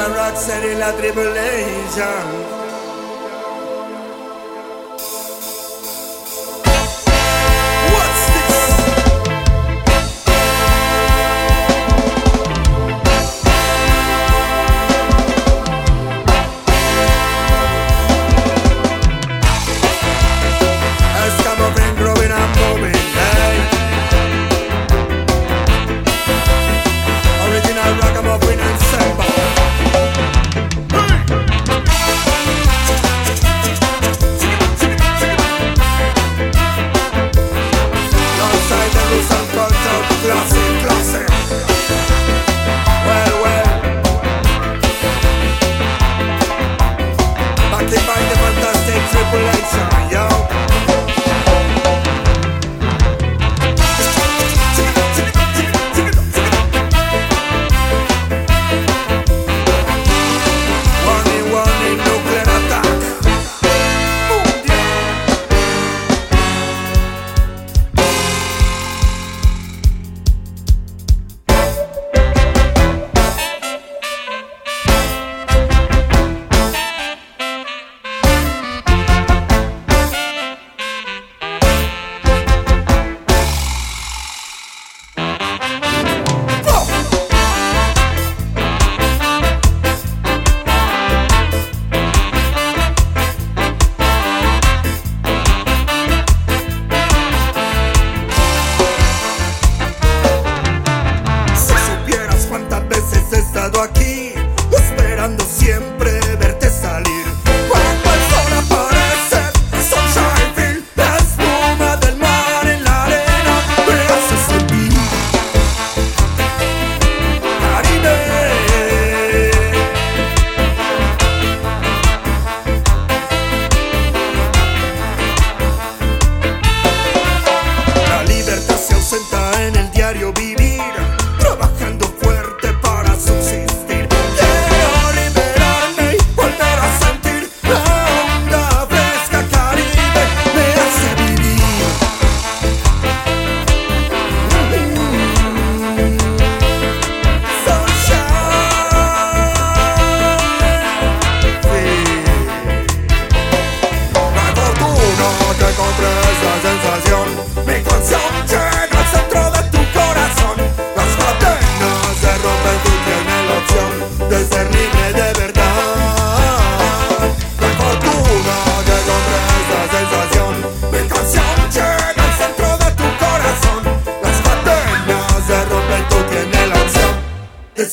a rock, said in the tribulation.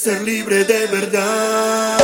ser libre de verdad.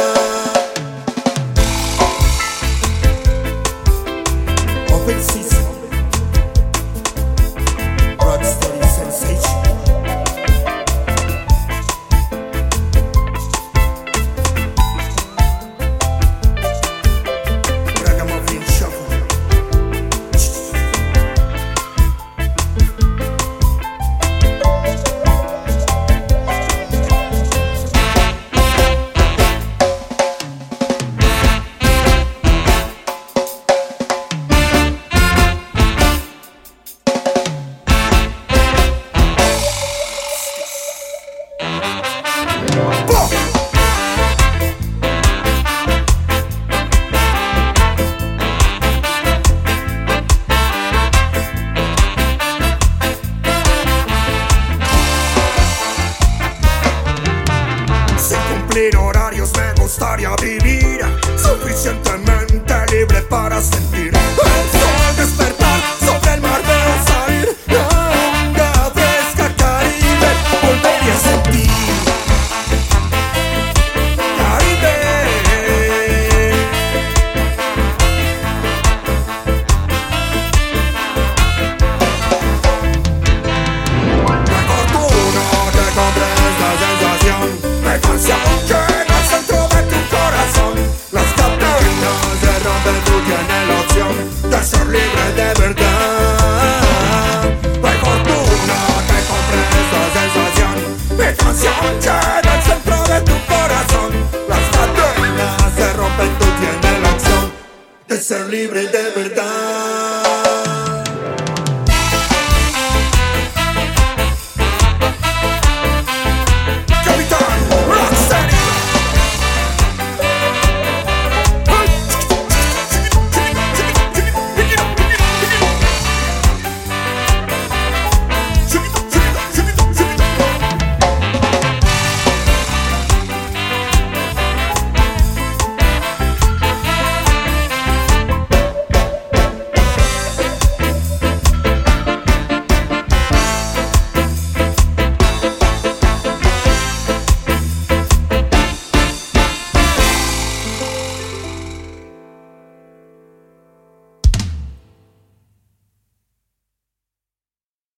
libre de